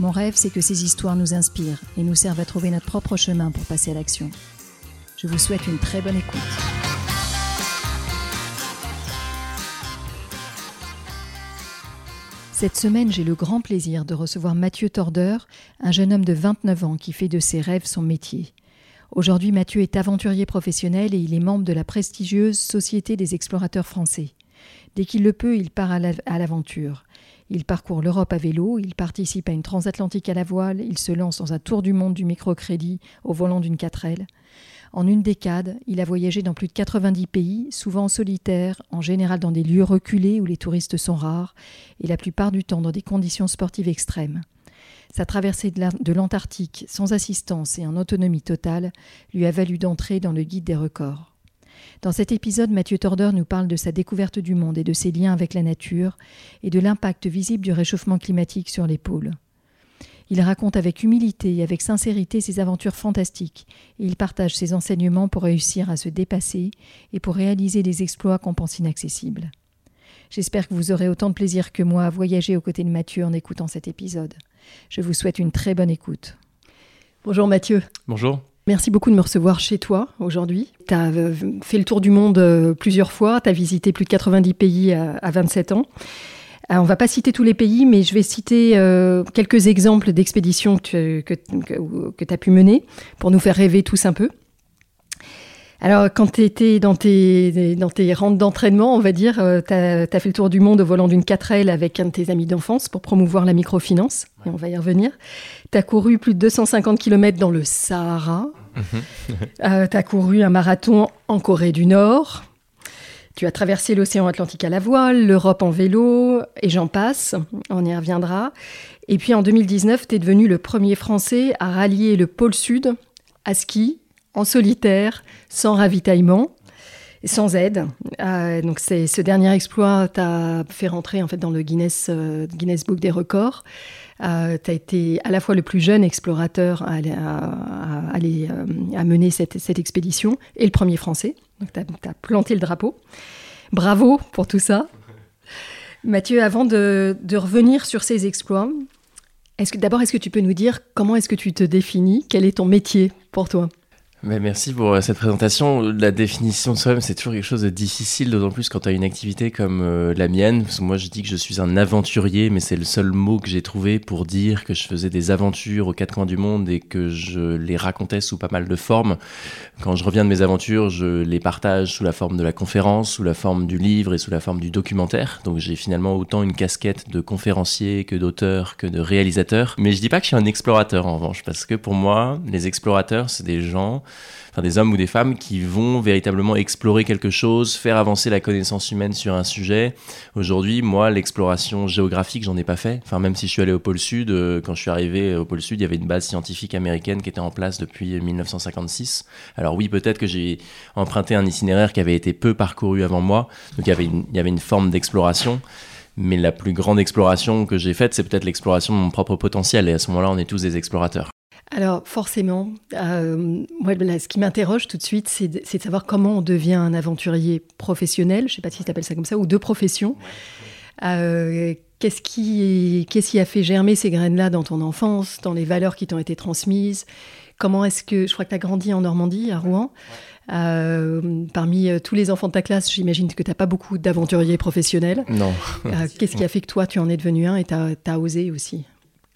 Mon rêve, c'est que ces histoires nous inspirent et nous servent à trouver notre propre chemin pour passer à l'action. Je vous souhaite une très bonne écoute. Cette semaine, j'ai le grand plaisir de recevoir Mathieu Tordeur, un jeune homme de 29 ans qui fait de ses rêves son métier. Aujourd'hui, Mathieu est aventurier professionnel et il est membre de la prestigieuse Société des explorateurs français. Dès qu'il le peut, il part à l'aventure. Il parcourt l'Europe à vélo, il participe à une transatlantique à la voile, il se lance dans un tour du monde du microcrédit au volant d'une 4L. En une décade, il a voyagé dans plus de 90 pays, souvent en solitaire, en général dans des lieux reculés où les touristes sont rares, et la plupart du temps dans des conditions sportives extrêmes. Sa traversée de l'Antarctique sans assistance et en autonomie totale lui a valu d'entrer dans le guide des records. Dans cet épisode, Mathieu Tordeur nous parle de sa découverte du monde et de ses liens avec la nature et de l'impact visible du réchauffement climatique sur les pôles. Il raconte avec humilité et avec sincérité ses aventures fantastiques et il partage ses enseignements pour réussir à se dépasser et pour réaliser des exploits qu'on pense inaccessibles. J'espère que vous aurez autant de plaisir que moi à voyager aux côtés de Mathieu en écoutant cet épisode. Je vous souhaite une très bonne écoute. Bonjour Mathieu. Bonjour. Merci beaucoup de me recevoir chez toi aujourd'hui. Tu as euh, fait le tour du monde euh, plusieurs fois, tu as visité plus de 90 pays à 27 ans. On va pas citer tous les pays, mais je vais citer euh, quelques exemples d'expéditions que, tu as pu mener pour nous faire rêver tous un peu. Alors, quand tu étais dans tes, dans tes rentes d'entraînement, on va dire, tu as, fait le tour du monde au volant d'une 4L avec un de tes amis d'enfance pour promouvoir la microfinance, et on va y revenir. Tu as couru plus de 250 km dans le Sahara. euh, tu as couru un marathon en Corée du Nord. Tu as traversé l'océan Atlantique à la voile, l'Europe en vélo, et j'en passe, on y reviendra. Et puis en 2019, tu es devenu le premier Français à rallier le pôle Sud à ski, en solitaire, sans ravitaillement, sans aide. Euh, donc c'est ce dernier exploit t'a fait rentrer en fait dans le Guinness, euh, Guinness Book des records. Euh, tu as été à la fois le plus jeune explorateur euh, à mener cette, cette, expédition et le premier français. Donc tu as, planté le drapeau. Bravo pour tout ça. Mathieu, avant de, revenir sur ces exploits, d'abord, est-ce que tu peux nous dire comment est-ce que tu te définis? Quel est ton métier pour toi? Merci pour euh, cette présentation. La définition de soi-même, c'est toujours quelque chose de difficile, d'autant plus quand tu as une activité comme euh, la mienne. Moi, je dis que je suis un aventurier, mais c'est le seul mot que j'ai trouvé pour dire que je faisais des aventures aux quatre coins du monde et que je les racontais sous pas mal de formes. Quand je reviens de mes aventures, je les partage sous la forme de la conférence, sous la forme du livre et sous la forme du documentaire. Donc j'ai finalement autant une casquette de conférencier que d'auteur que de réalisateur. Mais je dis pas que je suis un explorateur en revanche, parce que pour moi, les explorateurs, c'est des gens des hommes ou des femmes qui vont véritablement explorer quelque chose, faire avancer la connaissance humaine sur un sujet. Aujourd'hui, moi, l'exploration géographique, j'en ai pas fait. Enfin, même si je suis allé au pôle Sud, euh, quand je suis arrivé au pôle Sud, il y avait une base scientifique américaine qui était en place depuis 1956. Alors oui, peut-être que j'ai emprunté un itinéraire qui avait été peu parcouru avant moi, donc avait il y avait une forme d'exploration. Mais la plus grande exploration que j'ai faite, c'est peut-être l'exploration de mon propre potentiel. Et à ce moment-là, on est tous des explorateurs. Alors forcément, euh, moi, ce qui m'interroge tout de suite, c'est de, savoir comment on devient un aventurier professionnel, je ne sais pas si tu appelles ça comme ça, ou de profession. Euh, qu'est-ce qui, qu'est-ce qui a fait germer ces graines-là dans ton enfance, dans les valeurs qui t'ont été transmises? Comment est-ce que, je crois que tu as grandi en Normandie, à Rouen. Euh, parmi tous les enfants de ta classe, j'imagine que tu n'as pas beaucoup d'aventuriers professionnels. Non. Qu'est-ce qui a fait que toi, tu en es devenu un et tu as osé aussi?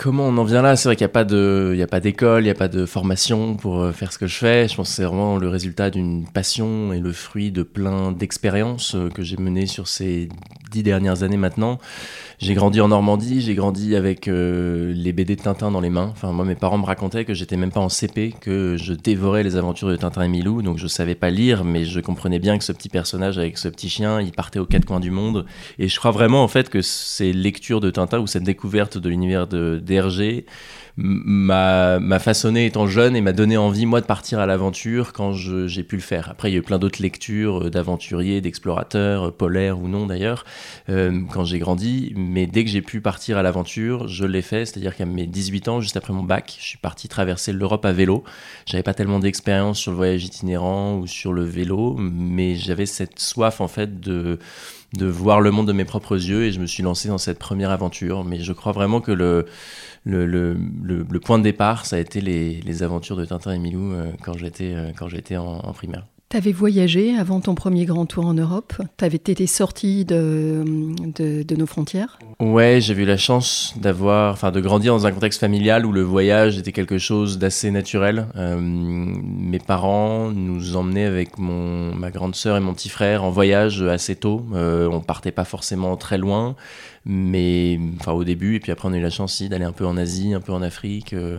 Comment on en vient là? C'est vrai qu'il n'y a pas d'école, il n'y a pas de formation pour euh, faire ce que je fais. Je pense que c'est vraiment le résultat d'une passion et le fruit de plein d'expériences euh, que j'ai menées sur ces dix dernières années maintenant. J'ai grandi en Normandie, j'ai grandi avec euh, les BD de Tintin dans les mains. Enfin, moi, mes parents me racontaient que j'étais même pas en CP, que je dévorais les aventures de Tintin et Milou, donc je savais pas lire, mais je comprenais bien que ce petit personnage avec ce petit chien, il partait aux quatre coins du monde. Et je crois vraiment en fait que ces lectures de Tintin ou cette découverte de l'univers de d'Hergé m'a façonné étant jeune et m'a donné envie, moi, de partir à l'aventure quand j'ai pu le faire. Après, il y a eu plein d'autres lectures euh, d'aventuriers, d'explorateurs, euh, polaires ou non d'ailleurs, euh, quand j'ai grandi. Mais dès que j'ai pu partir à l'aventure, je l'ai fait. C'est-à-dire qu'à mes 18 ans, juste après mon bac, je suis parti traverser l'Europe à vélo. J'avais pas tellement d'expérience sur le voyage itinérant ou sur le vélo, mais j'avais cette soif, en fait, de de voir le monde de mes propres yeux et je me suis lancé dans cette première aventure. Mais je crois vraiment que le, le, le, le, point de départ, ça a été les, les aventures de Tintin et Milou euh, quand j'étais euh, quand j'étais en primaire. T'avais voyagé avant ton premier grand tour en Europe T'avais été sorti de, de, nos frontières Ouais, j'ai eu la chance d'avoir, enfin, de grandir dans un contexte familial où le voyage était quelque chose d'assez naturel. Euh, mes parents nous emmenaient avec mon, ma grande sœur et mon petit frère en voyage assez tôt. Euh, on partait pas forcément très loin, mais enfin au début et puis après on a eu la chance d'aller un peu en Asie, un peu en Afrique euh,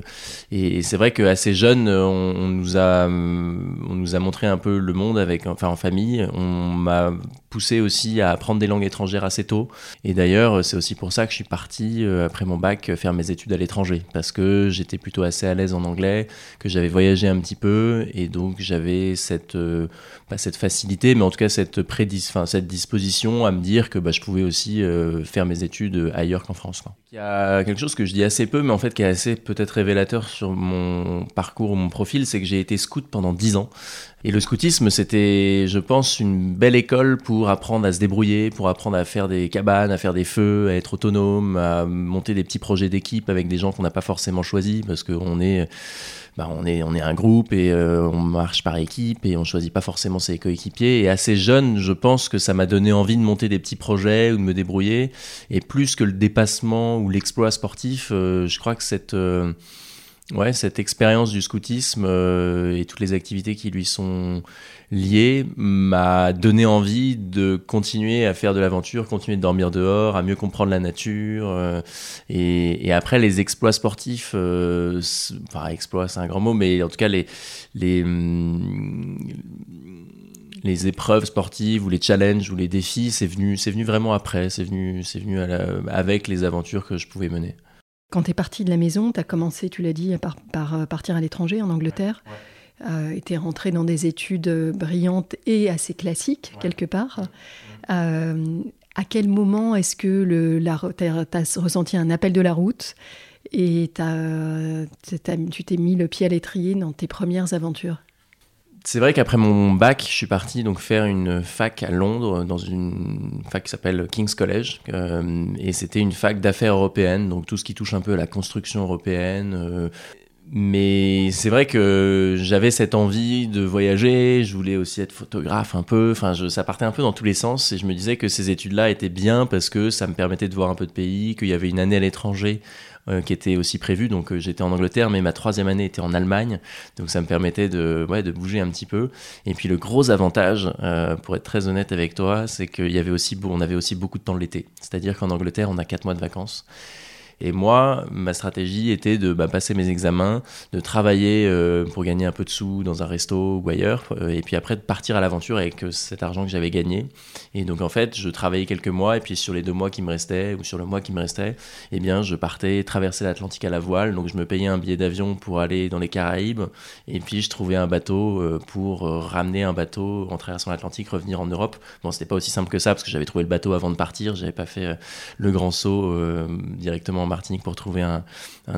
et, c'est vrai qu'assez jeune on, on, nous a on nous a montré un peu le monde avec enfin en famille, on m'a poussé aussi à apprendre des langues étrangères assez tôt. Et d'ailleurs c'est aussi pour ça que je suis parti euh, après mon bac faire mes études à l'étranger. Parce que j'étais plutôt assez à l'aise en anglais, que j'avais voyagé un petit peu et donc j'avais cette euh, pas cette facilité mais en tout cas cette prédis cette disposition à me dire que bah, je pouvais aussi faire mes études ailleurs qu'en France. Il y a quelque chose que je dis assez peu, mais en fait qui est assez peut-être révélateur sur mon parcours ou mon profil, c'est que j'ai été scout pendant 10 ans. Et le scoutisme, c'était, je pense, une belle école pour apprendre à se débrouiller, pour apprendre à faire des cabanes, à faire des feux, à être autonome, à monter des petits projets d'équipe avec des gens qu'on n'a pas forcément choisis, parce qu'on est bah, on, est, on est un groupe et euh, on marche par équipe et on choisit pas forcément ses coéquipiers. Et assez jeune, je pense que ça m'a donné envie de monter des petits projets ou de me débrouiller. Et plus que le dépassement ou l'exploit sportif, euh, je crois que cette... Euh, ouais, cette expérience du scoutisme euh, et toutes les activités qui lui sont liées m'a donné envie de continuer à faire de l'aventure, continuer de dormir dehors, à mieux comprendre la nature. Euh, et, et, après, les exploits sportifs, euh, enfin, exploits, c'est un grand mot, mais en tout cas, les, les, hum, les épreuves sportives ou les challenges ou les défis, c'est venu, c'est venu vraiment après, c'est venu, c'est venu avec les aventures que je pouvais mener. Quand tu es parti de la maison, tu as commencé, tu l'as dit, par, par, euh, partir à l'étranger, en Angleterre. Euh, et tu es rentré dans des études brillantes et assez classiques, quelque part. Euh, à quel moment est-ce que tu as, ressenti un appel de la route et tu t'es mis le pied à l'étrier dans tes premières aventures? C'est vrai qu'après mon bac, je suis parti donc faire une fac à Londres dans une fac qui s'appelle King's College euh, et c'était une fac d'affaires européennes, donc tout ce qui touche un peu à la construction européenne. Euh, mais c'est vrai que j'avais cette envie de voyager, je voulais aussi être photographe un peu, enfin ça partait un peu dans tous les sens et je me disais que ces études-là étaient bien parce que ça me permettait de voir un peu de pays, qu'il y avait une année à l'étranger euh, qui était aussi prévu. Donc euh, j'étais en Angleterre, mais ma troisième année était en Allemagne. Donc ça me permettait de, ouais, de bouger un petit peu. Et puis le gros avantage, euh, pour être très honnête avec toi, c'est y avait aussi, on avait aussi beaucoup de temps l'été. C'est-à-dire qu'en Angleterre, on a quatre mois de vacances. Et moi, ma stratégie était de bah, passer mes examens, de travailler euh, pour gagner un peu de sous dans un resto ou ailleurs, euh, et puis après de partir à l'aventure avec euh, cet argent que j'avais gagné. Et donc en fait, je travaillais quelques mois, et puis sur les deux mois qui me restaient, ou sur le mois qui me restait, eh bien, je partais traverser l'Atlantique à la voile. Donc je me payais un billet d'avion pour aller dans les Caraïbes, et puis je trouvais un bateau pour ramener un bateau en traversant l'Atlantique, revenir en Europe. Bon, c'était pas aussi simple que ça, parce que j'avais trouvé le bateau avant de partir, j'avais pas fait le grand saut directement Martinique pour trouver un,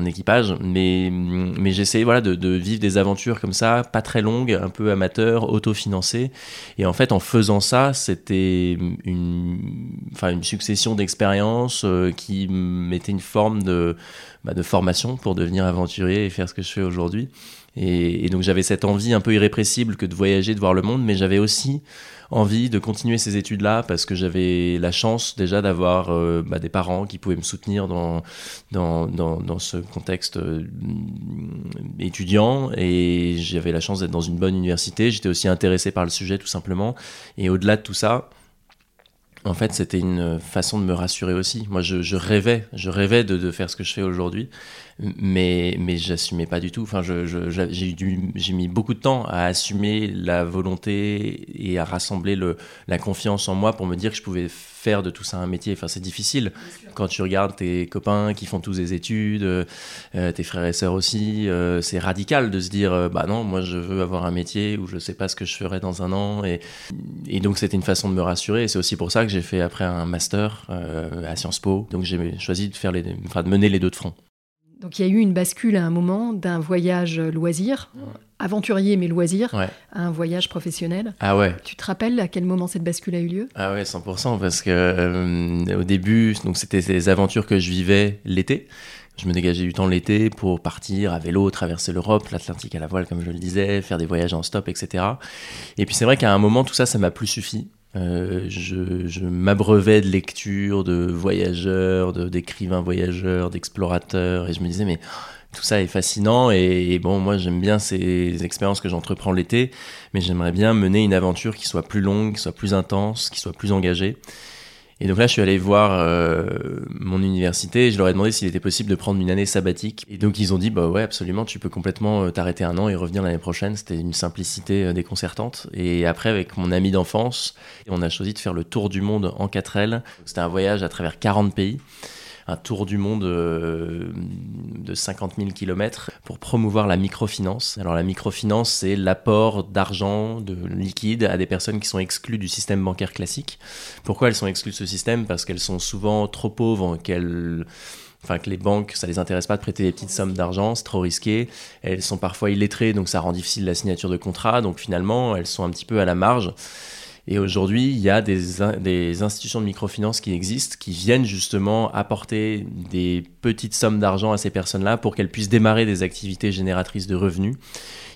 équipage. Mais, mais j'essayais voilà, de, vivre des aventures comme ça, pas très longues, un peu amateurs, autofinancées. Et en fait, en faisant ça, c'était une, enfin, une succession d'expériences euh, qui mettait une forme de, bah, de formation pour devenir aventurier et faire ce que je fais aujourd'hui. Et, donc j'avais cette envie un peu irrépressible que de voyager, de voir le monde, mais j'avais aussi envie de continuer ces études-là parce que j'avais la chance déjà d'avoir euh, bah, des parents qui pouvaient me soutenir dans, dans, dans, dans ce contexte euh, étudiant et j'avais la chance d'être dans une bonne université. J'étais aussi intéressé par le sujet tout simplement. Et au-delà de tout ça, en fait, c'était une façon de me rassurer aussi. Moi, je, rêvais, je rêvais de, faire ce que je fais aujourd'hui, mais, mais j'assumais pas du tout. Enfin, j'ai mis beaucoup de temps à assumer la volonté et à rassembler le, la confiance en moi pour me dire que je pouvais faire de tout ça un métier. Enfin, c'est difficile quand tu regardes tes copains qui font tous des études, euh, tes frères et sœurs aussi. Euh, c'est radical de se dire, euh, bah non, moi je veux avoir un métier où je sais pas ce que je ferai dans un an. Et, et donc, c'était une façon de me rassurer. C'est aussi pour ça que j'ai fait après un master à Sciences Po. Donc, j'ai choisi de, faire les, enfin, de mener les deux de front. Donc il y a eu une bascule à un moment d'un voyage loisir, aventurier mais loisir, à un voyage professionnel. Ah ouais. Tu te rappelles à quel moment cette bascule a eu lieu? Ah ouais, 100%, parce que euh, au début, donc c'était des aventures que je vivais l'été. Je me dégageais du temps l'été pour partir à vélo, traverser l'Europe, l'Atlantique à la voile, comme je le disais, faire des voyages en stop, etc. Et puis c'est vrai qu'à un moment, tout ça, ça m'a plus suffi. Euh, je, m'abreuvais de lectures, de voyageurs, d'écrivains voyageurs, d'explorateurs, et je me disais, mais tout ça est fascinant, et, bon, moi j'aime bien ces expériences que j'entreprends l'été, mais j'aimerais bien mener une aventure qui soit plus longue, qui soit plus intense, qui soit plus engagée. Et donc là, je suis allé voir euh, mon université et je leur ai demandé s'il était possible de prendre une année sabbatique. Et donc ils ont dit, bah ouais, absolument, tu peux complètement euh, t'arrêter un an et revenir l'année prochaine. C'était une simplicité euh, déconcertante. Et après, avec mon ami d'enfance, on a choisi de faire le tour du monde en 4L. C'était un voyage à travers 40 pays un tour du monde euh, de 50 000 km pour promouvoir la microfinance. Alors la microfinance, c'est l'apport d'argent, de liquide à des personnes qui sont exclues du système bancaire classique. Pourquoi elles sont exclues de ce système? Parce qu'elles sont souvent trop pauvres, qu'elles enfin que les banques, ça les intéresse pas de prêter des petites sommes d'argent, c'est trop risqué. Elles sont parfois illettrées, donc ça rend difficile la signature de contrat. Donc finalement, elles sont un petit peu à la marge. Et aujourd'hui, il y a des, des, institutions de microfinance qui existent, qui viennent justement apporter des petites sommes d'argent à ces personnes-là pour qu'elles puissent démarrer des activités génératrices de revenus.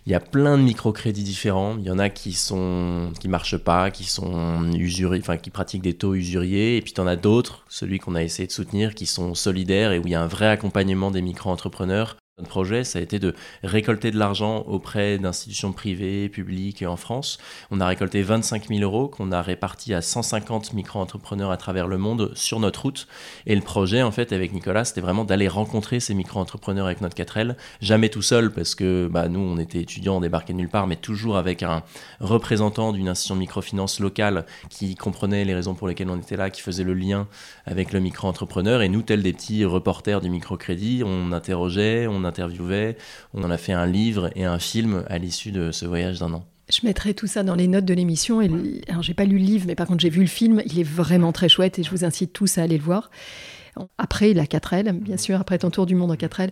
Il y a plein de microcrédits différents. Il y en a qui sont qui marchent pas, qui sont usuriers, enfin qui pratiquent des taux usuriers. Et puis tu en as d'autres, celui qu'on a essayé de soutenir, qui sont solidaires et où il y a un vrai accompagnement des micro-entrepreneurs notre projet, ça a été de récolter de l'argent auprès d'institutions privées, publiques en France. On a récolté 25 000 euros qu'on a répartis à 150 micro-entrepreneurs à travers le monde sur notre route. Et le projet, en fait, avec Nicolas, c'était vraiment d'aller rencontrer ces micro-entrepreneurs avec notre 4L. Jamais tout seul, parce que bah, nous, on était étudiants, on débarquait nulle part, mais toujours avec un représentant d'une institution de microfinance locale qui comprenait les raisons pour lesquelles on était là, qui faisait le lien avec le micro-entrepreneur. Et nous, tels des petits reporters du microcrédit, on interrogeait, on interviewait. On en a fait un livre et un film à l'issue de ce voyage d'un an. Je mettrai tout ça dans les notes de l'émission. Alors, j'ai pas lu le livre, mais par contre, j'ai vu le film. Il est vraiment très chouette et je vous incite tous à aller le voir. Après la 4L, bien sûr, après ton tour du monde en 4L,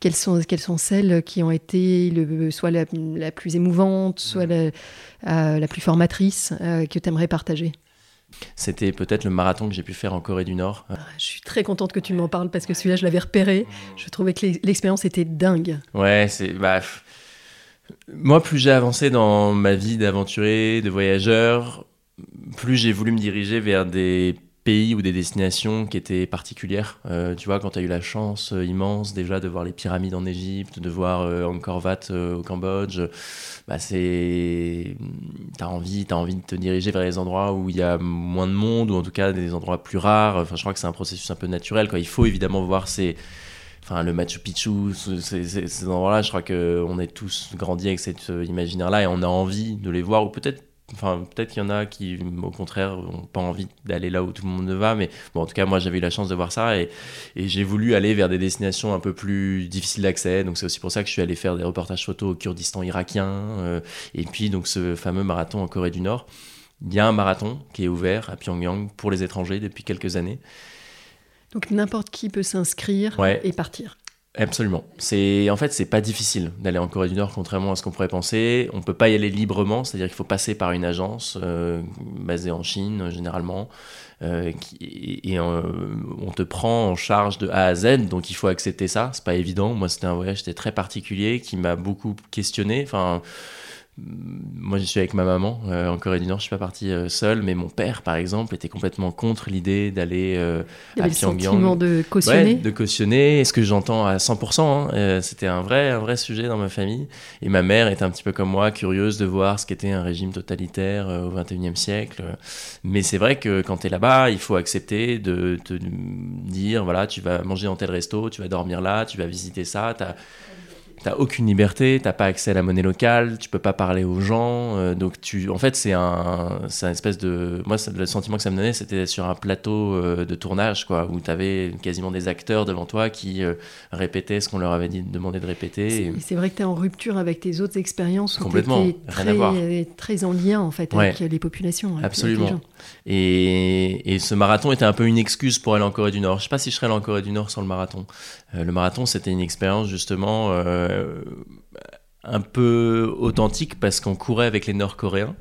quelles sont, celles qui ont été soit la, plus émouvante, soit la, euh, plus formatrice euh, que tu aimerais partager? C'était peut-être le marathon que j'ai pu faire en Corée du Nord. Ah, je suis très contente que tu m'en parles parce que celui-là, je l'avais repéré. Je trouvais que l'expérience était dingue. Ouais, c'est. Bah, moi, plus j'ai avancé dans ma vie d'aventurier, de voyageur, plus j'ai voulu me diriger vers des pays ou des destinations qui étaient particulières. Euh, tu vois, quand tu as eu la chance euh, immense déjà de voir les pyramides en Égypte, de voir euh, Angkor Wat au Cambodge, bah c'est t'as envie, as envie de te diriger vers les endroits où il y a moins de monde ou en tout cas des endroits plus rares. Enfin, je crois que c'est un processus un peu naturel. Quoi. Il faut évidemment voir ces enfin le Machu Picchu, ces, ces endroits-là. Je crois que on est tous grandis avec cet imaginaire-là et on a envie de les voir ou peut-être Enfin, peut-être qu'il y en a qui, au contraire, n'ont pas envie d'aller là où tout le monde va. Mais bon, en tout cas, moi, j'avais eu la chance de voir ça et, j'ai voulu aller vers des destinations un peu plus difficiles d'accès. Donc, c'est aussi pour ça que je suis allé faire des reportages photos au Kurdistan irakien. Euh, et puis, donc, ce fameux marathon en Corée du Nord. Il y a un marathon qui est ouvert à Pyongyang pour les étrangers depuis quelques années. Donc, n'importe qui peut s'inscrire et partir. Absolument. C'est en fait c'est pas difficile d'aller en Corée du Nord contrairement à ce qu'on pourrait penser. On peut pas y aller librement, c'est-à-dire qu'il faut passer par une agence euh, basée en Chine généralement, euh, et euh, on te prend en charge de A à Z, donc il faut accepter ça. C'est pas évident. Moi c'était un voyage c'était très particulier qui m'a beaucoup questionné. Enfin moi, je suis avec ma maman euh, en Corée du Nord. Je suis pas parti euh, seul, mais mon père, par exemple, était complètement contre l'idée d'aller euh, à Pyongyang. de cautionner. de cautionner. Et ce que j'entends à 100%, hein, c'était un vrai, un vrai sujet dans ma famille. Et ma mère était un petit peu comme moi, curieuse de voir ce qu'était un régime totalitaire au 21e siècle. Mais c'est vrai que quand tu es là-bas, il faut accepter de te dire, voilà, tu vas manger dans tel resto, tu vas dormir là, tu vas visiter ça. T'as aucune liberté, t'as pas accès à la monnaie locale, tu peux pas parler aux gens. Euh, donc tu, en fait, c'est un, c'est un espèce de, moi, le sentiment que ça me donnait, c'était sur un plateau euh, de tournage, quoi, où t'avais quasiment des acteurs devant toi qui euh, répétaient ce qu'on leur avait dit, demandé de répéter. C'est vrai que t'es en rupture avec tes autres expériences. Complètement, très, rien à voir. Très en lien en fait avec les populations. Absolument. et, et, ce marathon était un peu une excuse pour aller en Corée du Nord. Je sais pas si je serais allé en Corée du Nord sans le marathon. le marathon, c'était une expérience justement un peu authentique parce qu'on courait avec les Nord-Coréens.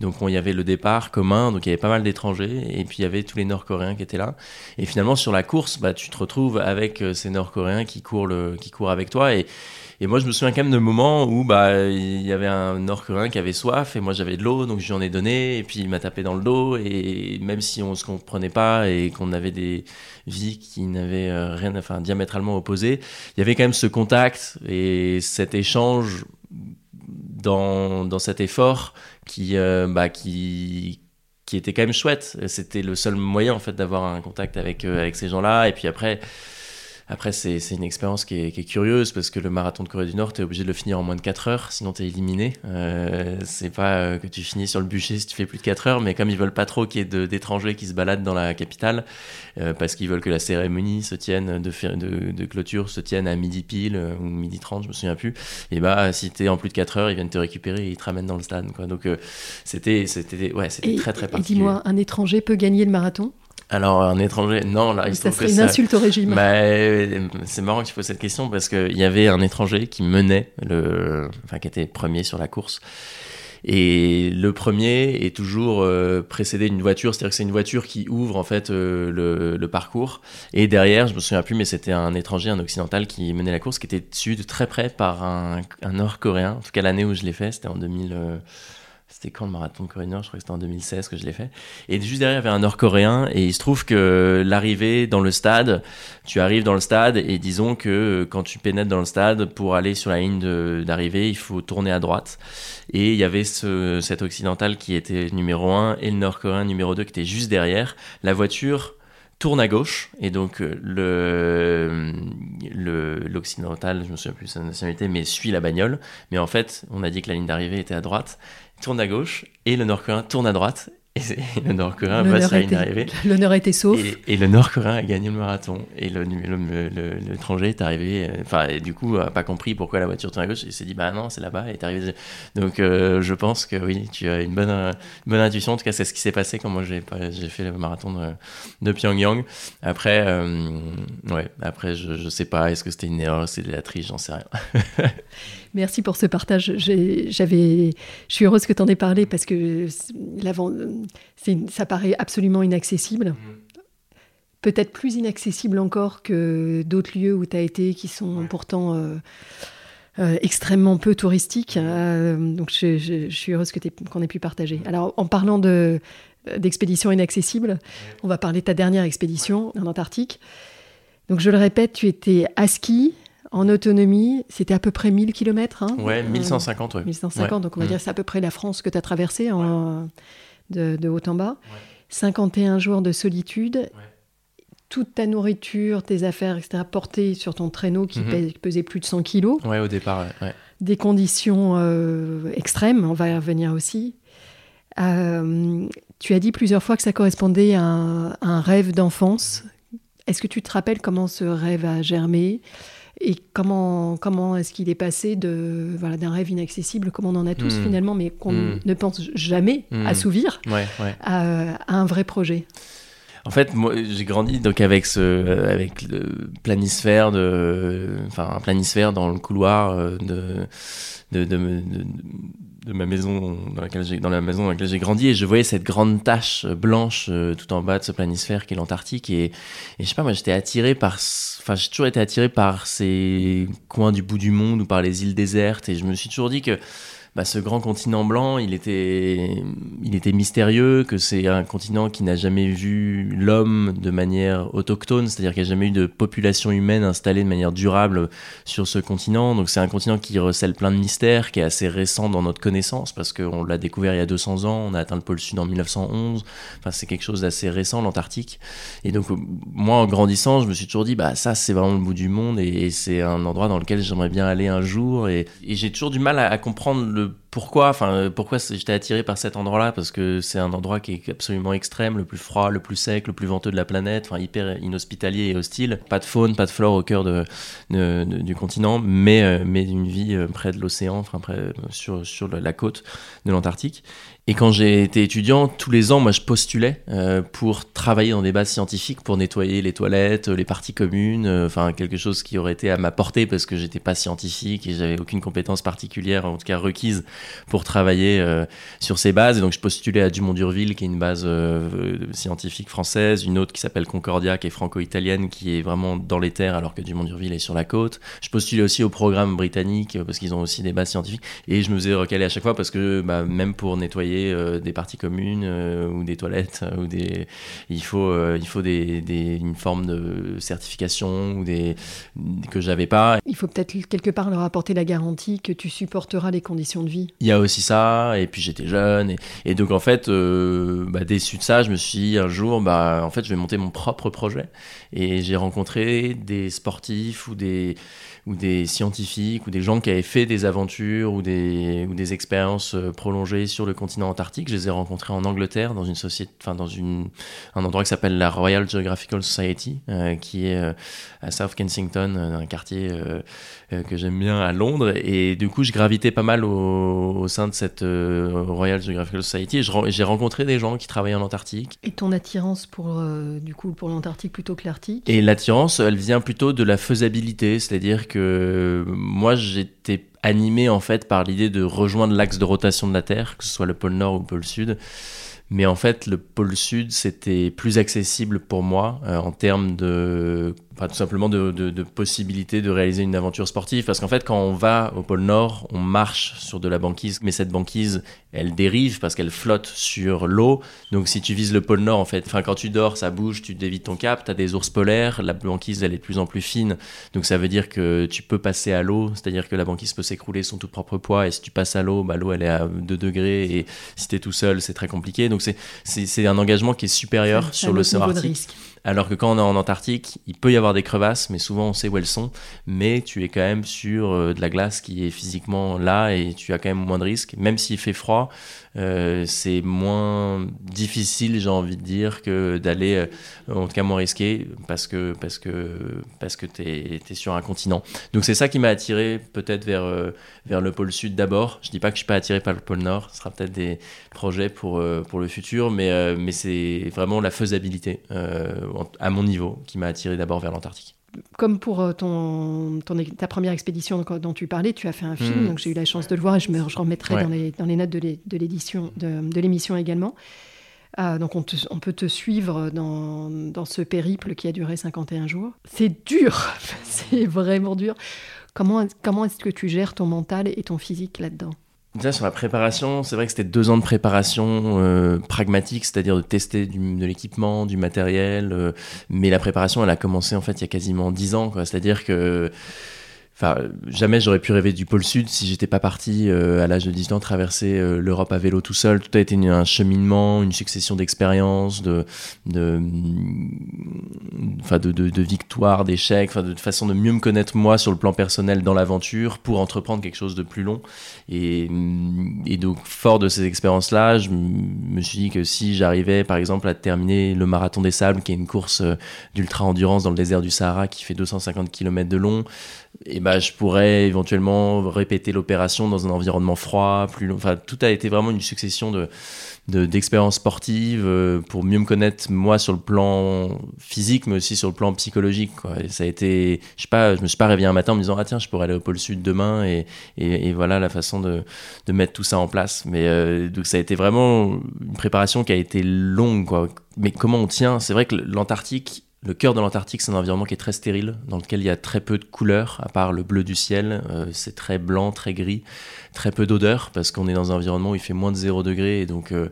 Donc il y avait le départ commun, donc il y avait pas mal d'étrangers, et puis il y avait tous les Nord-Coréens qui étaient là. Et finalement sur la course, bah, tu te retrouves avec euh, ces Nord-Coréens qui courent, qui courent avec toi. Et, et moi, je me souviens quand même de moments où bah, il y avait un Nord-Coréen qui avait soif et moi j'avais de l'eau, donc je lui en ai donné et puis il m'a tapé dans le dos. Et même si on se comprenait pas et qu'on avait des vies qui n'avaient euh, rien, enfin diamétralement opposées, il y avait quand même ce contact et cet échange dans, dans cet effort qui, euh, bah, qui, qui était quand même chouette. C'était le seul moyen en fait d'avoir un contact avec, euh, avec ces gens-là. Et puis après, après, c'est une expérience qui est, curieuse parce que le marathon de Corée du Nord, tu es obligé de le finir en moins de 4 heures, sinon tu es éliminé. Euh, c'est pas euh, que tu finis sur le bûcher si tu fais plus de 4 heures, mais comme ils veulent pas trop qu'il y ait d'étrangers qui se baladent dans la capitale, euh, parce qu'ils veulent que la cérémonie se tienne de, de, de clôture se tienne à midi pile ou midi 30, je me souviens plus, et bah si tu es en plus de 4 heures, ils viennent te récupérer et ils te ramènent dans le stade. Quoi. Donc c'était ouais, très très particulier. Et dis-moi, un étranger peut gagner le marathon? Alors, un étranger, non, là, il ça serait une insulte au régime. Bah, c'est marrant que tu poses cette question parce qu'il y avait un étranger qui menait, le... enfin, qui était premier sur la course. Et le premier est toujours euh, précédé d'une voiture, c'est-à-dire que c'est une voiture qui ouvre en fait euh, le, le, parcours. Et derrière, je me souviens plus, mais c'était un étranger, un occidental qui menait la course, qui était dessus de très près par un, un Nord-Coréen. En tout cas, l'année où je l'ai fait, c'était en 2000. C'était quand le marathon de Je crois que c'était en 2016 que je l'ai fait. Et juste derrière, il y avait un Nord-Coréen. Et il se trouve que l'arrivée dans le stade, tu arrives dans le stade et disons que quand tu pénètres dans le stade, pour aller sur la ligne d'arrivée, il faut tourner à droite. Et il y avait ce, cet occidental qui était numéro 1 et le Nord-Coréen numéro 2 qui était juste derrière. La voiture tourne à gauche et donc le l'occidental je me souviens plus de sa nationalité mais suit la bagnole mais en fait on a dit que la ligne d'arrivée était à droite tourne à gauche et le nord-coréen tourne à droite et le Nord-Coréen la ligne d'arrivée. L'honneur était sauf. Et, le Nord-Coréen a gagné le marathon. Et l'étranger est arrivé, euh, enfin, du coup, n'a pas compris pourquoi la voiture tourne à gauche. Il s'est dit, bah non, c'est là-bas, et est arrivé. Donc, euh, je pense que oui, tu as une bonne, bonne intuition. En tout cas, c'est ce qui s'est passé quand moi j'ai fait le marathon de, de Pyongyang. Après, euh, ouais, après, je, je sais pas, est-ce que c'était une erreur, c'est de la triche, j'en sais rien. Merci pour ce partage. J'avais, je suis heureuse que tu en aies parlé parce que ça paraît absolument inaccessible. Mm-hmm. Peut-être plus inaccessible encore que d'autres lieux où tu as été qui sont pourtant euh, euh, extrêmement peu touristiques. Euh, donc je, suis heureuse qu'on ait pu partager. Alors en parlant de, d'expéditions inaccessibles, on va parler de ta dernière expédition en Antarctique. Donc je le répète, tu étais à ski, en autonomie, c'était à peu près 1000 km. Hein ouais, 1150, ouais. 1150, donc on va dire mm. c'est à peu près la France que tu as traversée de, haut en bas. 51 jours de solitude. Toute ta nourriture, tes affaires, etc., portées sur ton traîneau qui mm-hmm. pesait plus de 100 kilos. Ouais, au départ, Des conditions euh, extrêmes, on va y revenir aussi. Euh, tu as dit plusieurs fois que ça correspondait à un rêve d'enfance. Est-ce que tu te rappelles comment ce rêve a germé? Et comment, comment est-ce qu'il est passé de voilà d'un rêve inaccessible, comme on en a tous hmm. finalement, mais qu'on hmm. ne pense jamais hmm. assouvir, À, un vrai projet en fait, moi, j'ai grandi donc avec ce, avec le planisphère de, enfin, un planisphère dans le couloir euh, de, de, de, de ma maison dans laquelle j'ai dans la maison dans laquelle j'ai grandi et je voyais cette grande tache blanche euh, tout en bas de ce planisphère qui est l'Antarctique et, et je sais pas moi j'étais attiré par enfin j'ai toujours été attiré par ces coins du bout du monde ou par les îles désertes et je me suis toujours dit que bah, ce grand continent blanc, il était, il était mystérieux, que c'est un continent qui n'a jamais vu l'homme de manière autochtone, c'est-à-dire qu'il n'y a jamais eu de population humaine installée de manière durable sur ce continent. Donc c'est un continent qui recèle plein de mystères, qui est assez récent dans notre connaissance, parce qu'on l'a découvert il y a 200 ans, on a atteint le pôle sud en 1911, enfin c'est quelque chose d'assez récent, l'Antarctique. Et donc moi, en grandissant, je me suis toujours dit, bah ça c'est vraiment le bout du monde, et, c'est un endroit dans lequel j'aimerais bien aller un jour, et, j'ai toujours du mal à comprendre le the pourquoi, enfin, euh, pourquoi j'étais attiré par cet endroit-là? Parce que c'est un endroit qui est absolument extrême, le plus froid, le plus sec, le plus venteux de la planète, enfin, hyper inhospitalier et hostile. Pas de faune, pas de flore au cœur de, du continent, mais, euh, mais une vie euh, près de l'océan, enfin, sur, sur la côte de l'Antarctique. Et quand j'ai été étudiant, tous les ans, moi, je postulais pour travailler dans des bases scientifiques, pour nettoyer les toilettes, les parties communes, quelque chose qui aurait été à ma portée parce que j'étais pas scientifique et j'avais aucune compétence particulière, en tout cas requise, pour travailler euh, sur ces bases. Donc, je postulais à Dumont-Durville, qui est une base scientifique française, une autre qui s'appelle Concordia, qui est franco-italienne, qui est vraiment dans les terres, alors que Dumont-Durville est sur la côte. Je postulais aussi au programme britannique parce qu'ils ont aussi des bases scientifiques, et je me faisais recaler à chaque fois parce que bah, même pour nettoyer euh, des parties communes euh, ou des toilettes euh, il faut une forme de certification ou des que j'avais pas il faut peut-être quelque part leur apporter la garantie que tu supporteras les conditions de vie il y a aussi ça et puis j'étais jeune et, donc en fait bah, déçu de ça je me suis dit un jour bah en fait je vais monter mon propre projet. Et j'ai rencontré des sportifs ou des ou des scientifiques ou des gens qui avaient fait des aventures ou des, ou des expériences euh, prolongées sur le continent antarctique. Je les ai rencontrés en Angleterre dans une société, enfin dans une, un endroit qui s'appelle la Royal Geographical Society, euh, qui est euh, à South Kensington, un quartier que j'aime bien à Londres. Et du coup, je gravitais pas mal au, au sein de cette Royal Geographical Society. Et j'ai rencontré des gens qui travaillaient en Antarctique. Et ton attirance pour, du coup, pour l'Antarctique plutôt que l'Arctique? Et l'attirance, elle vient plutôt de la faisabilité, c'est-à-dire que moi j'étais animé en fait par l'idée de rejoindre l'axe de rotation de la Terre, que ce soit le pôle Nord ou le pôle Sud. Mais en fait, le pôle Sud, c'était plus accessible pour moi euh, en termes de tout simplement de, de, de, possibilité de réaliser une aventure sportive. Parce qu'en fait, quand on va au pôle Nord, on marche sur de la banquise, mais cette banquise, elle dérive parce qu'elle flotte sur l'eau. Donc si tu vises le pôle Nord, en fait, enfin, quand tu dors, ça bouge, tu dévites ton cap, tu as des ours polaires, la banquise, elle est de plus en plus fine. Donc ça veut dire que tu peux passer à l'eau, c'est-à-dire que la banquise peut s'écrouler son tout propre poids. Et si tu passes à l'eau, bah, l'eau, elle est à 2 degrés. Et si tu es tout seul, c'est très compliqué. Donc c'est un engagement qui est supérieur sur l'océan Arctique. Alors que quand on est en Antarctique, il peut y avoir des crevasses, mais souvent on sait où elles sont. Mais tu es quand même sur euh, de la glace qui est physiquement là et tu as quand même moins de risques. Même s'il fait froid, euh, c'est moins difficile, j'ai envie de dire, que d'aller, euh, en tout cas moins risqué, parce que, parce que, parce que tu es, sur un continent. Donc c'est ça qui m'a attiré peut-être vers, euh, vers le pôle sud d'abord. Je dis pas que je suis pas attiré par le pôle nord, ce sera peut-être des projets pour, pour le futur, mais, mais c'est vraiment la faisabilité à mon niveau qui m'a attiré d'abord vers l'Antarctique comme pour euh, ton, ta première expédition dont tu parlais, tu as fait un film, hmm. donc j'ai eu la chance de le voir et je me remettrai dans, les, dans, les, notes de l'édition de, l'émission également. Ah, donc on, on, peut te suivre dans, dans, ce périple qui a duré 51 jours. C'est dur, c'est vraiment dur. Comment, comment est-ce que tu gères ton mental et ton physique là-dedans? Sur la préparation, c'est vrai que c'était deux ans de préparation euh, pragmatique, c'est-à-dire de tester de l'équipement, du matériel. Euh, mais la préparation, elle a commencé en fait il y a quasiment dix ans. C'est-à-dire que Enfin, jamais j'aurais pu rêver du pôle sud si j'étais pas parti euh, à l'âge de 18 ans traverser euh, l'Europe à vélo tout seul. Tout a été un cheminement, une succession d'expériences, de, de, de, de, de victoires, d'échecs, de façon de mieux me connaître moi sur le plan personnel dans l'aventure pour entreprendre quelque chose de plus long. Et, et donc fort de ces expériences-là, je me suis dit que si j'arrivais par exemple à terminer le marathon des sables, qui est une course euh, d'ultra endurance dans le désert du Sahara qui fait 250 km de long et bah, je pourrais éventuellement répéter l'opération dans un environnement froid, plus long. Enfin, tout a été vraiment une succession de d'expériences sportives euh, pour mieux me connaître moi sur le plan physique, mais aussi sur le plan psychologique. Quoi. Ça a été, je sais pas, je me suis pas réveillé un matin en me disant ah tiens, je pourrais aller au pôle sud demain et, et, et voilà la façon de, de, mettre tout ça en place. Mais euh, donc ça a été vraiment une préparation qui a été longue, quoi. Mais comment on tient? C'est vrai que l'Antarctique le cœur de l'Antarctique, c'est un environnement qui est très stérile, dans lequel il y a très peu de couleurs, à part le bleu du ciel. Euh, c'est très blanc, très gris, très peu d'odeur, parce qu'on est dans un environnement où il fait moins de 0 degré, et donc euh,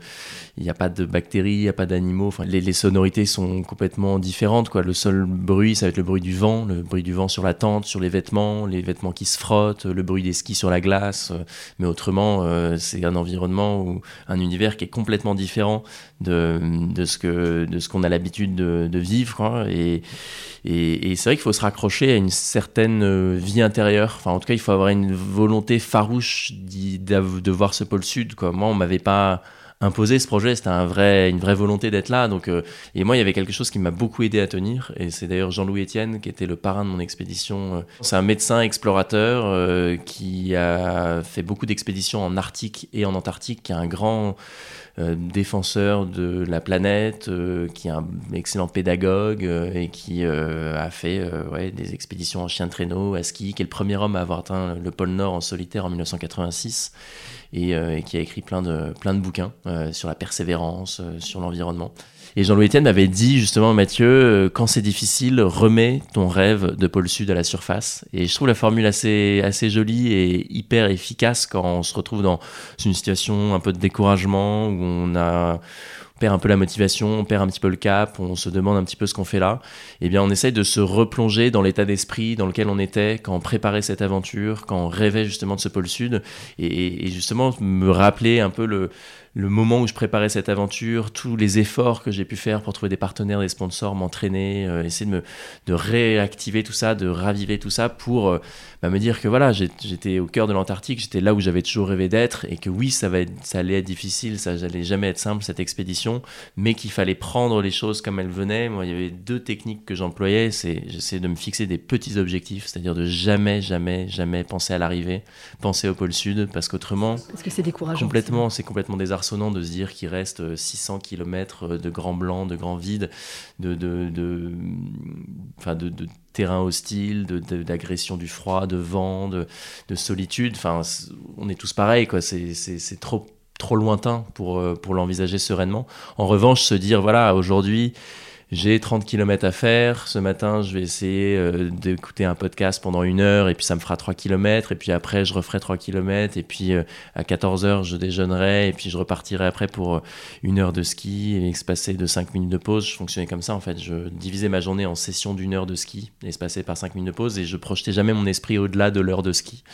il n'y a pas de bactéries, il n'y a pas d'animaux. Enfin, les, sonorités sont complètement différentes. Quoi. Le seul bruit, ça va être le bruit du vent, le bruit du vent sur la tente, sur les vêtements, les vêtements qui se frottent, le bruit des skis sur la glace. Mais autrement, euh, c'est un environnement ou un univers qui est complètement différent de, de ce que de ce qu'on a l'habitude de, vivre. Et, et, c'est vrai qu'il faut se raccrocher à une certaine euh, vie intérieure. Enfin, en tout cas, il faut avoir une volonté farouche de voir ce pôle sud. Quoi. Moi, on m'avait pas imposé ce projet, c'était un vrai, une vraie volonté d'être là. Donc, euh, et moi, il y avait quelque chose qui m'a beaucoup aidé à tenir. Et c'est d'ailleurs Jean-Louis Etienne qui était le parrain de mon expédition. Euh. C'est un médecin explorateur qui a fait beaucoup d'expéditions en Arctique et en Antarctique, qui a un grand euh, défenseur de la planète, euh, qui est un excellent pédagogue euh, et qui a fait des expéditions en chien de traîneau, à ski, qui est le premier homme à avoir atteint le pôle Nord en solitaire en 1986 et, et qui a écrit plein de, plein de bouquins sur la persévérance, sur l'environnement. Et Jean-Louis Etienne m'avait dit justement, Mathieu, euh, quand c'est difficile, remets ton rêve de pôle sud à la surface. Et je trouve la formule assez, assez jolie et hyper efficace quand on se retrouve dans une situation un peu de découragement, où on a on perd un peu la motivation, on perd un petit peu le cap, on se demande un petit peu ce qu'on fait là, eh bien on essaye de se replonger dans l'état d'esprit dans lequel on était quand on préparait cette aventure, quand on rêvait justement de ce pôle sud, et justement me rappeler un peu le, le moment où je préparais cette aventure, tous les efforts que j'ai pu faire pour trouver des partenaires, des sponsors, m'entraîner, euh, essayer de me de réactiver tout ça, de raviver tout ça pour euh, bah, me dire que voilà, j'étais au cœur de l'Antarctique, j'étais là où j'avais toujours rêvé d'être et que oui, ça va être, ça allait être difficile, ça allait jamais être simple cette expédition, mais qu'il fallait prendre les choses comme elles venaient. Moi, il y avait deux techniques que j'employais, c'est j'essayais de me fixer des petits objectifs, c'est-à-dire de jamais, jamais, jamais penser à l'arrivée, penser au pôle sud, parce qu'autrement, parce que c'est décourageant. Complètement, c'est complètement désarçonnant de se dire qu'il reste 600 km de grands blancs, de grands vides, de, de, de, de, de terrain hostile, d'agression du froid, de vent, de, solitude. Enfin, on est tous pareils, quoi. C'est trop trop lointain pour, pour l'envisager sereinement. En revanche, se dire, voilà, aujourd'hui, j'ai 30 km à faire. Ce matin, je vais essayer euh, d'écouter un podcast pendant une heure et puis ça me fera 3 km. Et puis après, je referai 3 km. Et puis euh, à 14 heures, je déjeunerai et puis je repartirai après pour euh, une heure de ski et espacé de 5 minutes de pause. Je fonctionnais comme ça en fait. Je divisais ma journée en sessions d'une heure de ski espacée par 5 minutes de pause et je projetais jamais mon esprit au-delà de l'heure de ski.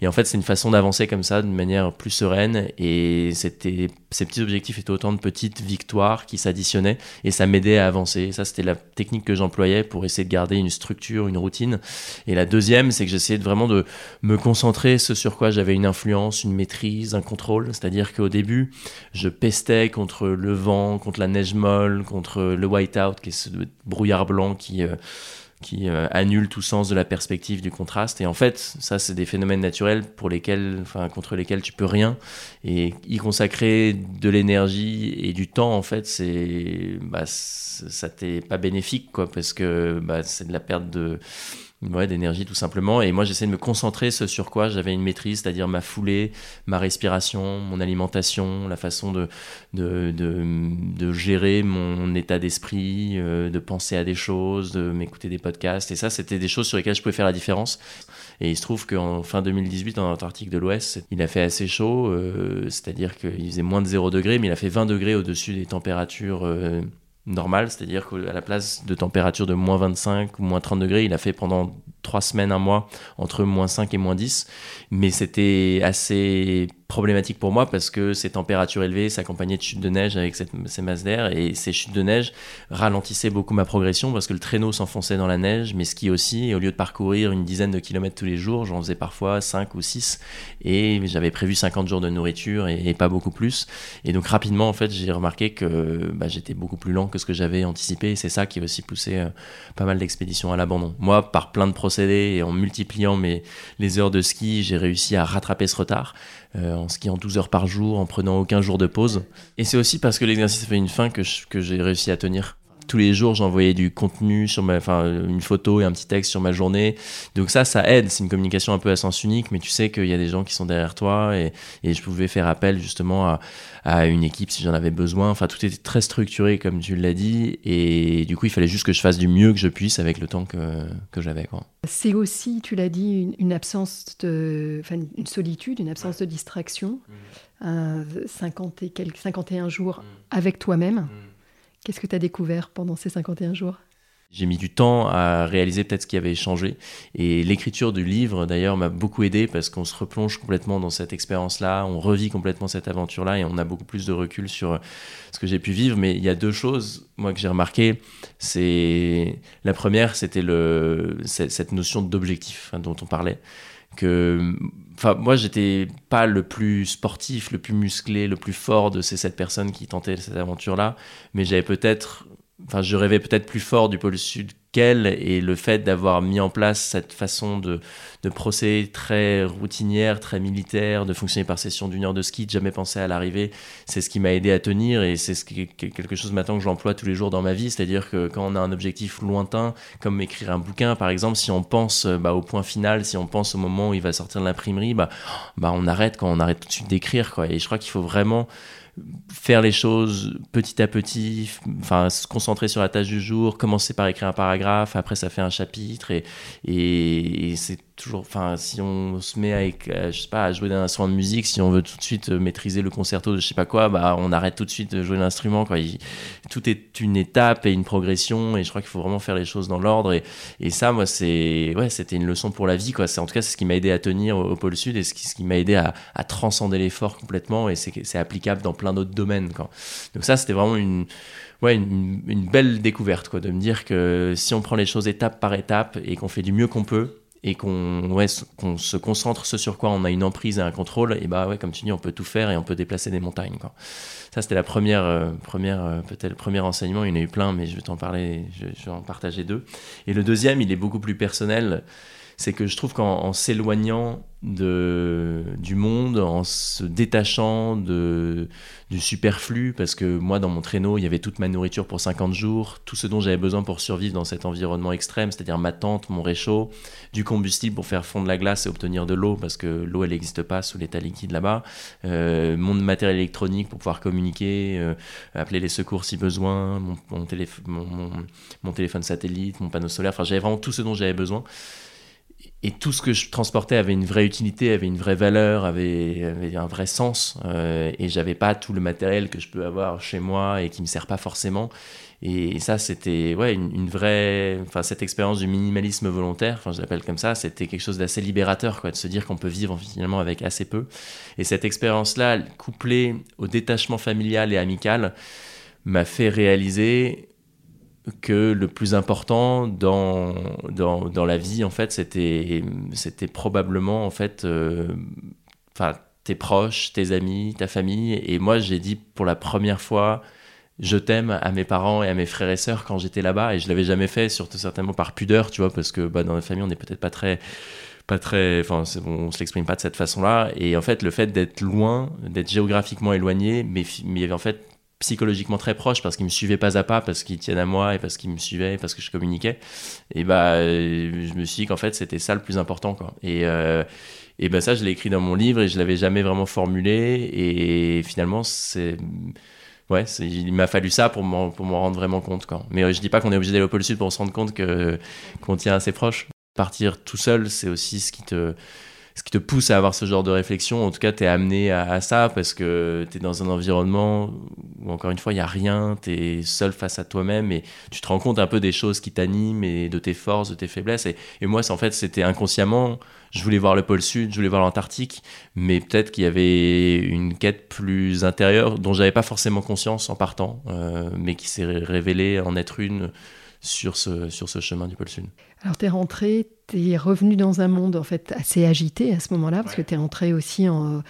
Et en fait, c'est une façon d'avancer comme ça, d'une manière plus sereine. Et ces petits objectifs étaient autant de petites victoires qui s'additionnaient et ça m'aidait à avancer ça, c'était la technique que j'employais pour essayer de garder une structure, une routine. Et la deuxième, c'est que j'essayais vraiment de me concentrer ce sur quoi j'avais une influence, une maîtrise, un contrôle. C'est-à-dire qu'au début, je pestais contre le vent, contre la neige molle, contre le whiteout, qui est ce brouillard blanc qui... Euh, qui euh, annule tout sens de la perspective du contraste. Et en fait, ça, c'est des phénomènes naturels pour lesquels, enfin, contre lesquels tu peux rien. Et y consacrer de l'énergie et du temps, en fait, c'est, bah, ça t'est pas bénéfique, quoi, parce que bah, c'est de la perte de ouais, d'énergie tout simplement. Et moi, j'essaie de me concentrer ce sur quoi j'avais une maîtrise, c'est-à-dire ma foulée, ma respiration, mon alimentation, la façon de, de, de, gérer mon état d'esprit, euh, de penser à des choses, de m'écouter des podcasts. Et ça, c'était des choses sur lesquelles je pouvais faire la différence. Et il se trouve qu'en fin 2018, en Antarctique de l'Ouest, il a fait assez chaud, euh, c'est-à-dire qu'il faisait moins de 0 degré, mais il a fait 20 degrés au-dessus des températures. Euh, normal, c'est-à-dire qu'à la place de température de moins 25 ou moins 30 degrés, il a fait pendant trois semaines, un mois, entre moins 5 et moins 10. Mais c'était assez problématique pour moi parce que ces températures élevées s'accompagnaient de chutes de neige avec ces masses d'air et ces chutes de neige ralentissaient beaucoup ma progression parce que le traîneau s'enfonçait dans la neige, mes skis aussi, et au lieu de parcourir une dizaine de kilomètres tous les jours, j'en faisais parfois 5 ou 6 et j'avais prévu 50 jours de nourriture et, pas beaucoup plus. Et donc rapidement, en fait, j'ai remarqué que bah, j'étais beaucoup plus lent que ce que j'avais anticipé et c'est ça qui a aussi poussé euh, pas mal d'expéditions à l'abandon. Moi, par plein de procédés et en multipliant mes, les heures de ski, j'ai réussi à rattraper ce retard. Euh, en skiant 12 heures par jour, en prenant aucun jour de pause. Et c'est aussi parce que l'exercice avait une fin que j'ai réussi à tenir. Tous les jours, j'envoyais du contenu sur ma, enfin, une photo et un petit texte sur ma journée. Donc ça, ça aide. C'est une communication un peu à sens unique, mais tu sais qu'il y a des gens qui sont derrière toi et, et je pouvais faire appel justement à, à une équipe si j'en avais besoin. Enfin, tout était très structuré, comme tu l'as dit, et du coup, il fallait juste que je fasse du mieux que je puisse avec le temps que, que j'avais. C'est aussi, tu l'as dit, une, absence de, enfin, une solitude, une absence de distraction. 50 et quelques, 51 jours mmh. avec toi-même. Mmh. Qu'est-ce que tu as découvert pendant ces 51 jours? J'ai mis du temps à réaliser peut-être ce qui avait changé. Et l'écriture du livre, d'ailleurs, m'a beaucoup aidé parce qu'on se replonge complètement dans cette expérience-là, on revit complètement cette aventure-là et on a beaucoup plus de recul sur ce que j'ai pu vivre. Mais il y a deux choses, moi, que j'ai remarqué. C'est la première, c'était le cette notion d'objectif hein, dont on parlait. Que, enfin, moi, j'étais pas le plus sportif, le plus musclé, le plus fort de ces sept personnes qui tentaient cette aventure-là, mais j'avais peut-être enfin, je rêvais peut-être plus fort du pôle sud et le fait d'avoir mis en place cette façon de, de procéder très routinière, très militaire, de fonctionner par session d'une heure de ski, de jamais penser à l'arrivée, c'est ce qui m'a aidé à tenir, et c'est quelque chose maintenant que j'emploie tous les jours dans ma vie, c'est-à-dire que quand on a un objectif lointain, comme écrire un bouquin par exemple, si on pense bah, au point final, si on pense au moment où il va sortir de l'imprimerie, bah, bah on arrête quand on arrête tout de suite d'écrire, et je crois qu'il faut vraiment faire les choses petit à petit, enfin se concentrer sur la tâche du jour, commencer par écrire un paragraphe, après ça fait un chapitre et, et c'est toujours, enfin, si on se met à, je sais pas, à jouer d'un instrument de musique, si on veut tout de suite euh, maîtriser le concerto de je sais pas quoi, bah, on arrête tout de suite de jouer l'instrument, quoi. tout est une étape et une progression, et je crois qu'il faut vraiment faire les choses dans l'ordre. Et, ça, moi, c'est, ouais, c'était une leçon pour la vie, quoi. C'est, en tout cas, c'est ce qui m'a aidé à tenir au, pôle sud et ce qui, ce qui m'a aidé à, transcender l'effort complètement, et c'est, applicable dans plein d'autres domaines, quoi. Donc ça, c'était vraiment une, ouais, une belle découverte, quoi, de me dire que si on prend les choses étape par étape et qu'on fait du mieux qu'on peut, et qu'on ouais, qu'on se concentre ce sur quoi on a une emprise et un contrôle, et bah ouais, comme tu dis, on peut tout faire et on peut déplacer des montagnes. Quoi. Ça, c'était la première, euh, première euh, peut-être le premier enseignement. Il y en a eu plein, mais je vais t'en parler, je, je, vais en partager deux. Et le deuxième, il est beaucoup plus personnel. C'est que je trouve qu'en s'éloignant de, du monde en se détachant de, du superflu, parce que moi, dans mon traîneau, il y avait toute ma nourriture pour 50 jours, tout ce dont j'avais besoin pour survivre dans cet environnement extrême, c'est-à-dire ma tente, mon réchaud, du combustible pour faire fondre la glace et obtenir de l'eau, parce que l'eau, elle n'existe pas sous l'état liquide là-bas, euh, mon matériel électronique pour pouvoir communiquer, euh, appeler les secours si besoin, mon, téléphone satellite, mon panneau solaire, enfin, j'avais vraiment tout ce dont j'avais besoin et tout ce que je transportais avait une vraie utilité, avait une vraie valeur, avait, un vrai sens. Euh, et j'avais pas tout le matériel que je peux avoir chez moi et qui me sert pas forcément. Et, ça, c'était ouais, une, vraie. Enfin, cette expérience du minimalisme volontaire, enfin, je l'appelle comme ça, c'était quelque chose d'assez libérateur, quoi, de se dire qu'on peut vivre finalement avec assez peu. Et cette expérience-là, couplée au détachement familial et amical, m'a fait réaliser que le plus important dans, dans, dans la vie, en fait, c'était, probablement, en fait, euh, tes proches, tes amis, ta famille. Et moi, j'ai dit pour la première fois, je t'aime à mes parents et à mes frères et sœurs quand j'étais là-bas. Et je l'avais jamais fait, surtout certainement par pudeur, tu vois, parce que bah, dans la famille, on n'est peut-être pas très pas très enfin on se l'exprime pas de cette façon-là et en fait le fait d'être loin d'être géographiquement éloigné mais mais en fait psychologiquement très proche parce qu'ils me suivaient pas à pas, parce qu'ils tiennent à moi et parce qu'ils me suivaient, parce que je communiquais. Et bah, euh, je me suis dit qu'en fait, c'était ça le plus important, quoi. Et, euh, et bah, ça, je l'ai écrit dans mon livre et je l'avais jamais vraiment formulé. Et finalement, c'est. Ouais, il m'a fallu ça pour m'en, rendre vraiment compte, quoi. Mais euh, je dis pas qu'on est obligé d'aller au pôle sud pour se rendre compte qu'on tient assez proche. Partir tout seul, c'est aussi ce qui te ce qui te pousse à avoir ce genre de réflexion. En tout cas, tu es amené à, ça parce que tu es dans un environnement où, encore une fois, il n'y a rien, tu es seul face à toi-même et tu te rends compte un peu des choses qui t'animent et de tes forces, de tes faiblesses. Et, moi, en fait, c'était inconsciemment, je voulais voir le pôle Sud, je voulais voir l'Antarctique, mais peut-être qu'il y avait une quête plus intérieure dont j'avais pas forcément conscience en partant, euh, mais qui s'est révélée en être une sur ce, sur ce chemin du pôle Sud. Alors, tu es rentré, tu es revenu dans un monde en fait assez agité à ce moment-là, parce que tu es rentré aussi en,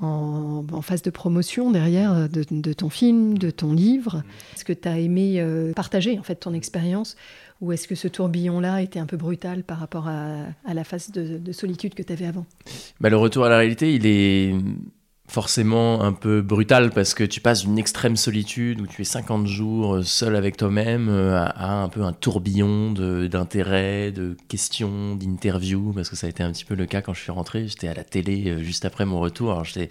en, phase de promotion derrière de, ton film, de ton livre. Mm. Est-ce que tu as aimé euh, partager en fait ton expérience? Ou est-ce que ce tourbillon-là était un peu brutal par rapport à, la phase de, solitude que tu avais avant? Bah, Le retour à la réalité, il est forcément un peu brutal parce que tu passes d'une extrême solitude où tu es 50 jours euh, seul avec toi-même euh, à, un peu un tourbillon d'intérêts, de, questions, d'interviews parce que ça a été un petit peu le cas quand je suis rentré. J'étais à la télé euh, juste après mon retour. J'étais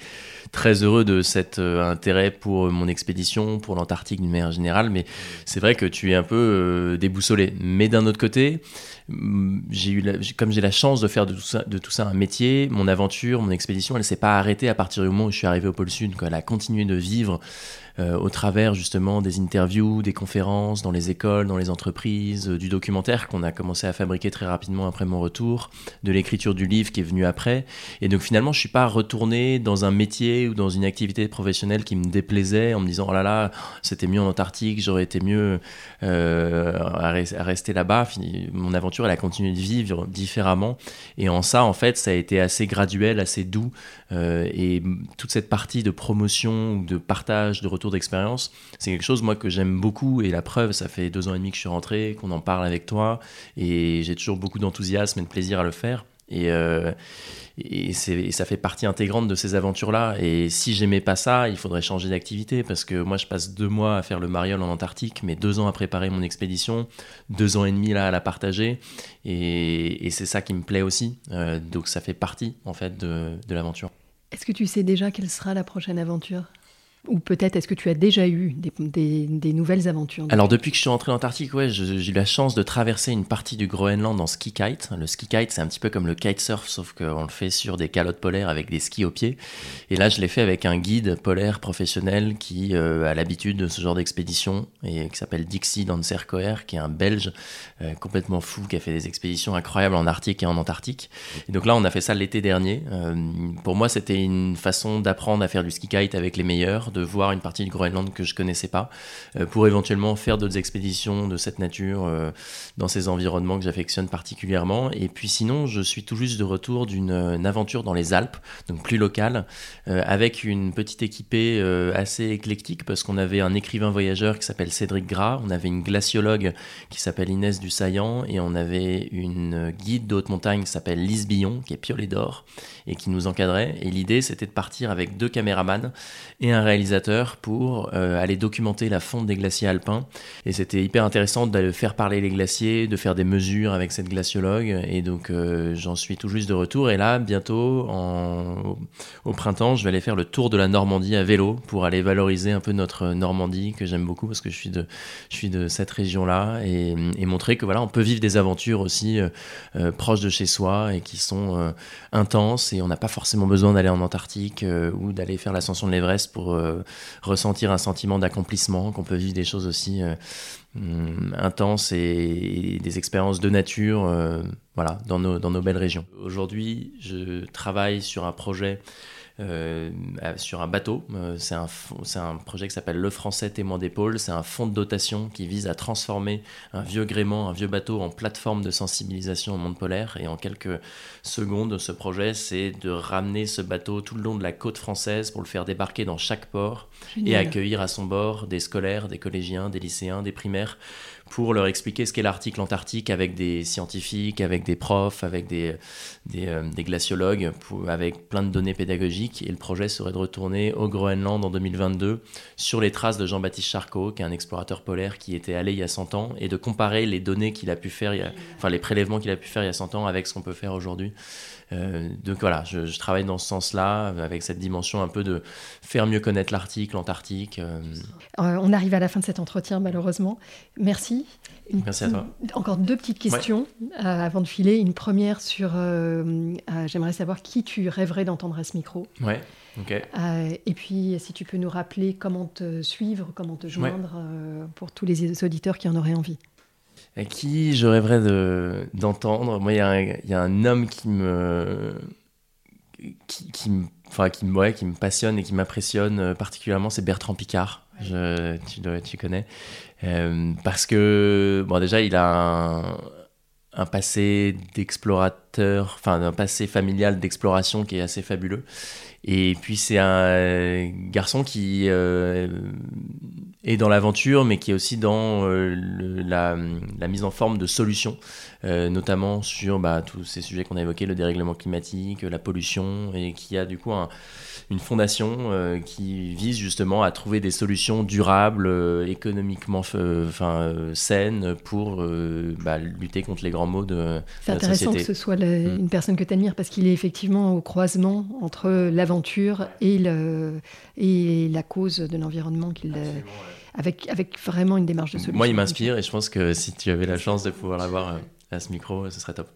très heureux de cet intérêt pour mon expédition, pour l'Antarctique d'une manière générale, mais c'est vrai que tu es un peu déboussolé. Mais d'un autre côté, j'ai eu comme j'ai la chance de faire de tout, ça, de tout ça un métier, mon aventure, mon expédition, elle s'est pas arrêtée à partir du moment où je suis arrivé au pôle Sud. Elle a continué de vivre euh, au travers justement des interviews, des conférences dans les écoles, dans les entreprises, euh, du documentaire qu'on a commencé à fabriquer très rapidement après mon retour, de l'écriture du livre qui est venu après. Et donc finalement, je suis pas retourné dans un métier ou dans une activité professionnelle qui me déplaisait en me disant oh là là, c'était mieux en Antarctique, j'aurais été mieux euh, à, rester là-bas. Mon aventure, elle a continué de vivre différemment. Et en ça, en fait, ça a été assez graduel, assez doux. et toute cette partie de promotion de partage, de retour d'expérience, c'est quelque chose moi que j'aime beaucoup et la preuve, ça fait deux ans et demi que je suis rentré, qu'on en parle avec toi et j'ai toujours beaucoup d'enthousiasme et de plaisir à le faire. Et, euh, et, ça fait partie intégrante de ces aventures-là. Et si j'aimais pas ça, il faudrait changer d'activité parce que moi, je passe deux mois à faire le mariole en Antarctique, mais deux ans à préparer mon expédition, deux ans et demi là à la partager. Et, c'est ça qui me plaît aussi. Euh, donc ça fait partie en fait de l'aventure. Est-ce que tu sais déjà quelle sera la prochaine aventure? Ou peut-être est-ce que tu as déjà eu des, nouvelles aventures Alors depuis que je suis rentré en Antarctique, ouais, j'ai eu la chance de traverser une partie du Groenland en ski kite. Le ski kite, c'est un petit peu comme le kitesurf, sauf qu'on le fait sur des calottes polaires avec des skis aux pieds. Et là, je l'ai fait avec un guide polaire professionnel qui euh, a l'habitude de ce genre d'expédition et qui s'appelle Dixie Danserkoer, qui est un Belge euh, complètement fou, qui a fait des expéditions incroyables en Arctique et en Antarctique. Et donc là, on a fait ça l'été dernier. Euh, pour moi, c'était une façon d'apprendre à faire du ski kite avec les meilleurs de voir une partie du Groenland que je connaissais pas, euh, pour éventuellement faire d'autres expéditions de cette nature euh, dans ces environnements que j'affectionne particulièrement. Et puis sinon, je suis tout juste de retour d'une aventure dans les Alpes, donc plus locale, euh, avec une petite équipée assez éclectique parce qu'on avait un écrivain voyageur qui s'appelle Cédric Gras, on avait une glaciologue qui s'appelle Inès Dussaillant et on avait une guide de haute montagne qui s'appelle Lise Billon, qui est piolet d'or et qui nous encadrait. Et l'idée, c'était de partir avec deux caméramans et un réalisateur pour euh, aller documenter la fonte des glaciers alpins. Et c'était hyper intéressant de faire parler les glaciers, de faire des mesures avec cette glaciologue. Et donc euh, j'en suis tout juste de retour. Et là, bientôt, en, au printemps, je vais aller faire le tour de la Normandie à vélo pour aller valoriser un peu notre Normandie que j'aime beaucoup parce que je suis de, je suis de cette région-là et, montrer que voilà, on peut vivre des aventures aussi euh, proches de chez soi et qui sont intenses et on n'a pas forcément besoin d'aller en Antarctique ou d'aller faire l'ascension de l'Everest pour euh, ressentir un sentiment d'accomplissement, qu'on peut vivre des choses aussi euh, hum, intenses et, des expériences de nature euh, voilà, dans, nos, dans nos belles régions. Aujourd'hui, je travaille sur un projet euh, sur un bateau. Euh, c'est un, un, projet qui s'appelle Le Français Témoin d'épaule. C'est un fonds de dotation qui vise à transformer un vieux gréement, un vieux bateau en plateforme de sensibilisation au monde polaire. Et en quelques secondes, ce projet, c'est de ramener ce bateau tout le long de la côte française pour le faire débarquer dans chaque port et accueillir à son bord des scolaires, des collégiens, des lycéens, des primaires pour leur expliquer ce qu'est l'article antarctique avec des scientifiques, avec des profs, avec des, des, euh, glaciologues, avec plein de données pédagogiques. Et le projet serait de retourner au Groenland en 2022 sur les traces de Jean-Baptiste Charcot, qui est un explorateur polaire qui était allé il y a 100 ans, et de comparer les données qu'il a pu faire, enfin les prélèvements qu'il a pu faire il y a 100 ans avec ce qu'on peut faire aujourd'hui. Euh, donc voilà, je, travaille dans ce sens-là, avec cette dimension un peu de faire mieux connaître l'Arctique, l'Antarctique. Euh. on arrive à la fin de cet entretien, malheureusement. Merci. Merci à toi. Encore deux petites questions euh, avant de filer. Une première sur, j'aimerais savoir qui tu rêverais d'entendre à ce micro. Ouais. et puis, si tu peux nous rappeler comment te suivre, comment te joindre pour tous les auditeurs qui en auraient envie à qui je rêverais d'entendre? Moi, il y, a un homme qui me. qui, qui me Enfin, qui, ouais, qui me passionne et qui m'impressionne euh, particulièrement, c'est Bertrand Picard. Je, tu, tu connais. Euh, parce que, bon, déjà, il a un, un passé d'explorateur explorateur, enfin d'un passé familial d'exploration qui est assez fabuleux. Et puis c'est un garçon qui euh, est dans l'aventure, mais qui est aussi dans euh, la, mise en forme de solutions, euh, notamment sur bah, tous ces sujets qu'on a évoqués, le dérèglement climatique, la pollution, et qui a du coup une fondation qui vise justement à trouver des solutions durables, économiquement enfin, saines pour bah, lutter contre les grands maux de, la société. C'est intéressant que ce soit mm. une personne que tu admires parce qu'il est effectivement au croisement entre l'aventure et, le, et la cause de l'environnement qu'il avec, avec vraiment une démarche de solution. Moi, il m'inspire et je pense que si tu avais la chance de pouvoir l'avoir euh, à ce micro, ce serait top.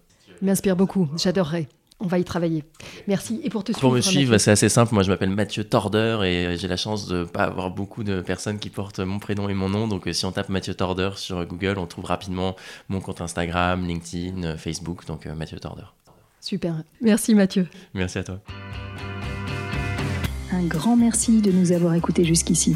Il m'inspire beaucoup, j'adorerais. On va y travailler. Merci. Et pour te suivre Pour me suivre, c'est assez simple. Moi, je m'appelle Mathieu Tordeur et j'ai la chance de ne pas avoir beaucoup de personnes qui portent mon prénom et mon nom. Donc, euh, si on tape Mathieu Tordeur sur Google, on trouve rapidement mon compte Instagram, LinkedIn, euh, Facebook. Donc, Mathieu Tordeur. Super. Merci, Mathieu. Merci à toi. Un grand merci de nous avoir écoutés jusqu'ici.